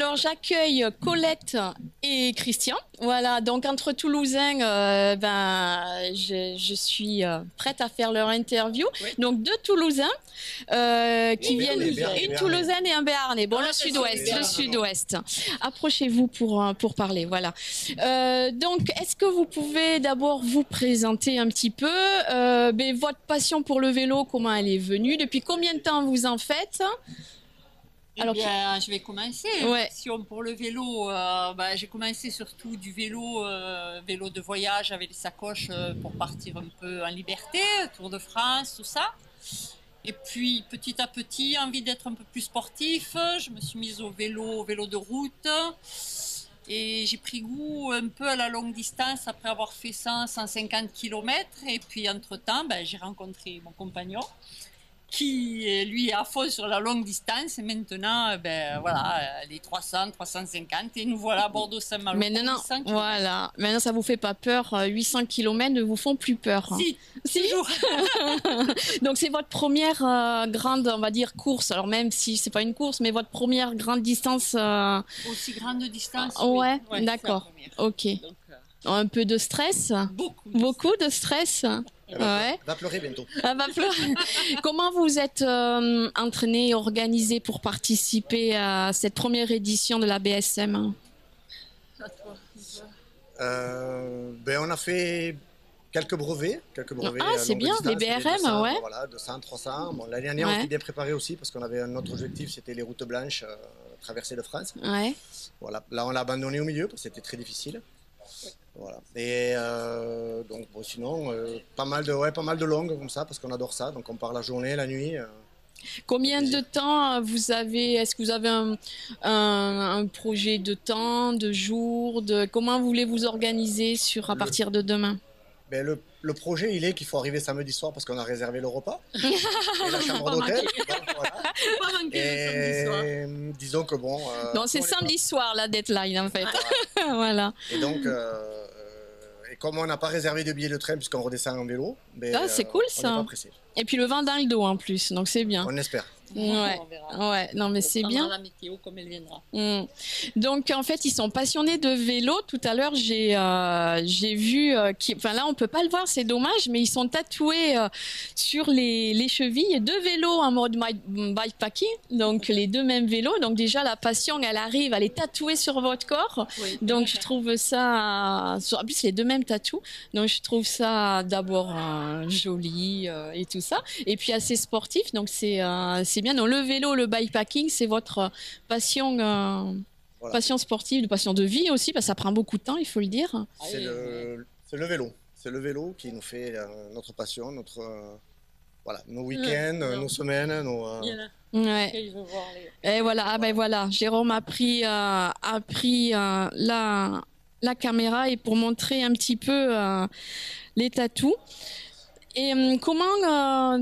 Alors j'accueille Colette et Christian. Voilà, donc entre Toulousains, euh, ben je, suis euh, prête à faire leur interview. Donc deux Toulousains euh, qui viennent, une Toulousaine et un Béarnais. Bon, le sud-ouest, le sud-ouest. Approchez-vous pour pour parler. Voilà. donc est-ce que vous pouvez d'abord vous présenter un petit peu ben, votre passion pour le vélo, comment elle est venue, depuis combien de temps vous en faites? Alors, eh je vais commencer. Ouais. pour le vélo, euh, bah, j'ai commencé surtout du vélo, euh, vélo de voyage avec les sacoches euh, pour partir un peu en liberté, Tour de France, tout ça. Et puis petit à petit, envie d'être un peu plus sportif, je me suis mise au vélo, au vélo de route. Et j'ai pris goût un peu à la longue distance après avoir fait 100, 150 km. Et puis entre-temps, ben, j'ai rencontré mon compagnon qui lui est à fond sur la longue distance. Et maintenant ben voilà les 300 350 et nous voilà à Bordeaux Saint-Malo. Maintenant voilà. Maintenant ça vous fait pas peur 800 km ne vous font plus peur. Si, si. toujours. Donc c'est votre première euh, grande on va dire course. Alors même si c'est pas une course mais votre première grande distance euh, aussi grande distance ouais, d'accord. ok. Euh, un peu de stress. beaucoup beaucoup de stress Ouais. Va pleurer bientôt. Ah, va pleurer. Comment vous êtes euh, entraîné et organisé pour participer à cette première édition de la BSM euh, ben On a fait quelques brevets. Quelques brevets ah, c'est bien, les BRM, ouais. Voilà, 200, 300. Bon, L'année dernière, on s'est bien préparé aussi parce qu'on avait un autre objectif, c'était les routes blanches, euh, traversées de France. Ouais. Voilà. Là, on l'a abandonné au milieu parce que c'était très difficile. Voilà. Et euh, donc, sinon, euh, pas, mal de, ouais, pas mal de longues comme ça, parce qu'on adore ça. Donc, on part la journée, la nuit. Euh. Combien de temps vous avez Est-ce que vous avez un, un, projet de temps, de jours de, Comment vous voulez vous organiser sur, à partir de demain? Ben le, le, projet, il est qu'il faut arriver samedi soir parce qu'on a réservé le repas et la chambre d'hôtel. Voilà. Et disons que bon. non, c'est samedi soir la deadline en fait. voilà. Et donc, comme on n'a pas réservé de billets de train puisqu'on redescend en vélo, ah, c'est cool ça. Et puis le vent dans le dos en plus, donc c'est bien. On espère. Ouais, ouais, non mais c'est bien. la météo comme elle viendra. Hmm. Donc en fait, ils sont passionnés de vélo. Tout à l'heure, j'ai euh, j'ai vu, euh, qui, enfin là, on peut pas le voir, c'est dommage, mais ils sont tatoués euh, sur les, les chevilles deux vélos en mode bikepacking, donc les deux mêmes vélos. Donc déjà la passion, elle arrive, elle est tatouée sur votre corps. Donc je trouve ça, en plus les deux mêmes tatous. Donc je trouve ça d'abord joli et tout ça, et puis assez sportif. Donc c'est c'est bien. Donc le vélo, le bikepacking, c'est votre passion, euh, passion sportive, passion de vie aussi, parce que ça prend beaucoup de temps, il faut le dire. Ah c'est le, vélo. C'est le vélo qui nous fait euh, notre passion, notre euh, voilà, nos week-ends, nos semaines, nos. Ouais. Et voilà, ah ben voilà, Jérôme a pris, a pris la, la caméra et pour montrer un petit peu les tatous. Et hum, comment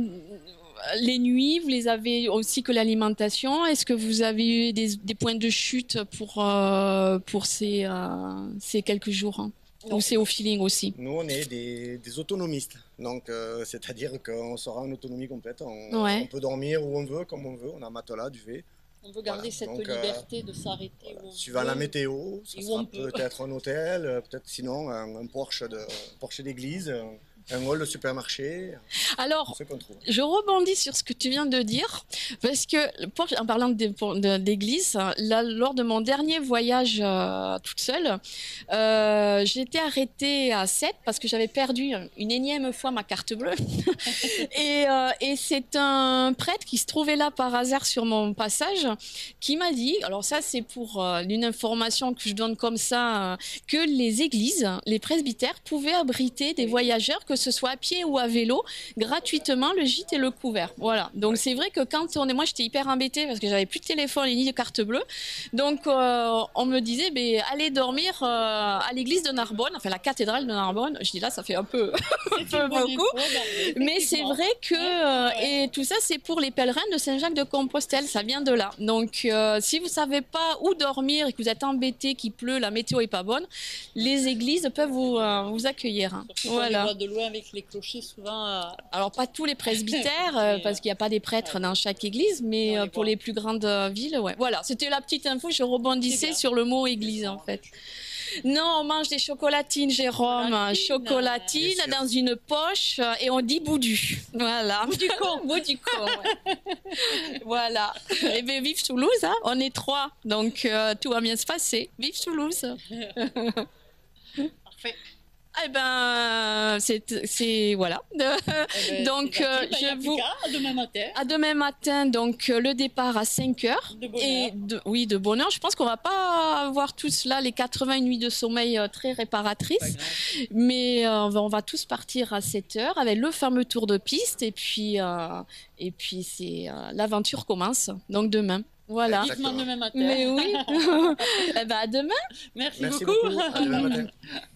les nuits, vous les avez aussi que l'alimentation. Est-ce que vous avez eu des, points de chute pour, euh, pour ces, euh, ces quelques jours hein? Ou c'est au feeling aussi? Nous, on est des, autonomistes. Donc, euh, c'est-à-dire qu'on sera en autonomie complète. On, peut dormir où on veut, comme on veut. On a un matelas, duvet. On veut garder cette liberté de s'arrêter. Voilà. Suivant la météo, ça sera peut-être un hôtel, peut-être sinon un, un Porsche d'église un hall de supermarché. Alors, je rebondis sur ce que tu viens de dire, parce que en parlant d'église, lors de mon dernier voyage euh, toute seule, euh, j'ai été arrêtée à 7 parce que j'avais perdu une énième fois ma carte bleue. et, euh, et c'est un prêtre qui se trouvait là par hasard sur mon passage qui m'a dit, alors ça c'est pour une information que je donne comme ça, que les églises, les presbytères pouvaient abriter des voyageurs que ce soit à pied ou à vélo, gratuitement le gîte et le couvert. Voilà. Donc c'est vrai que quand on est, moi j'étais hyper embêtée parce que j'avais plus de téléphone ni de carte bleue. Donc euh, on me disait, ben allez dormir euh, à l'église de Narbonne, enfin la cathédrale de Narbonne. Je dis là, ça fait un peu, un peu beaucoup. Mais c'est vrai que euh, et tout ça c'est pour les pèlerins de Saint-Jacques de Compostelle. Ça vient de là. Donc si vous savez pas où dormir et que vous êtes embêté, qu'il pleut, la météo est pas bonne, les églises peuvent vous vous accueillir. Voilà. de avec les clochers souvent. Euh, Alors pas tous les presbytères, euh, parce qu'il n'y a pas des prêtres dans chaque église, mais pour les plus grandes villes, ouais. Voilà, c'était la petite info. Je rebondissais sur le mot église en fait. Non, on mange des chocolatines, Jérôme. Chocolatines, dans une poche et on dit boudu. Voilà. Bout du con. bout du con. voilà. Et eh bien, vive Toulouse. Hein. On est trois, donc tout va bien se passer. Vive Toulouse. Parfait. Eh ben, c'est voilà. Donc euh, je vous à demain matin. À demain matin, donc euh, le départ à 5 heures. De et oui, de bonheur. Je pense qu'on va pas avoir tous là les 80 nuits de sommeil euh, très réparatrices, mais on va tous partir à 7 heures avec le fameux tour de piste et puis et puis c'est l'aventure commence. Donc demain. Voilà. demain matin. Mais oui. eh ben, à demain. Merci, beaucoup. À demain matin.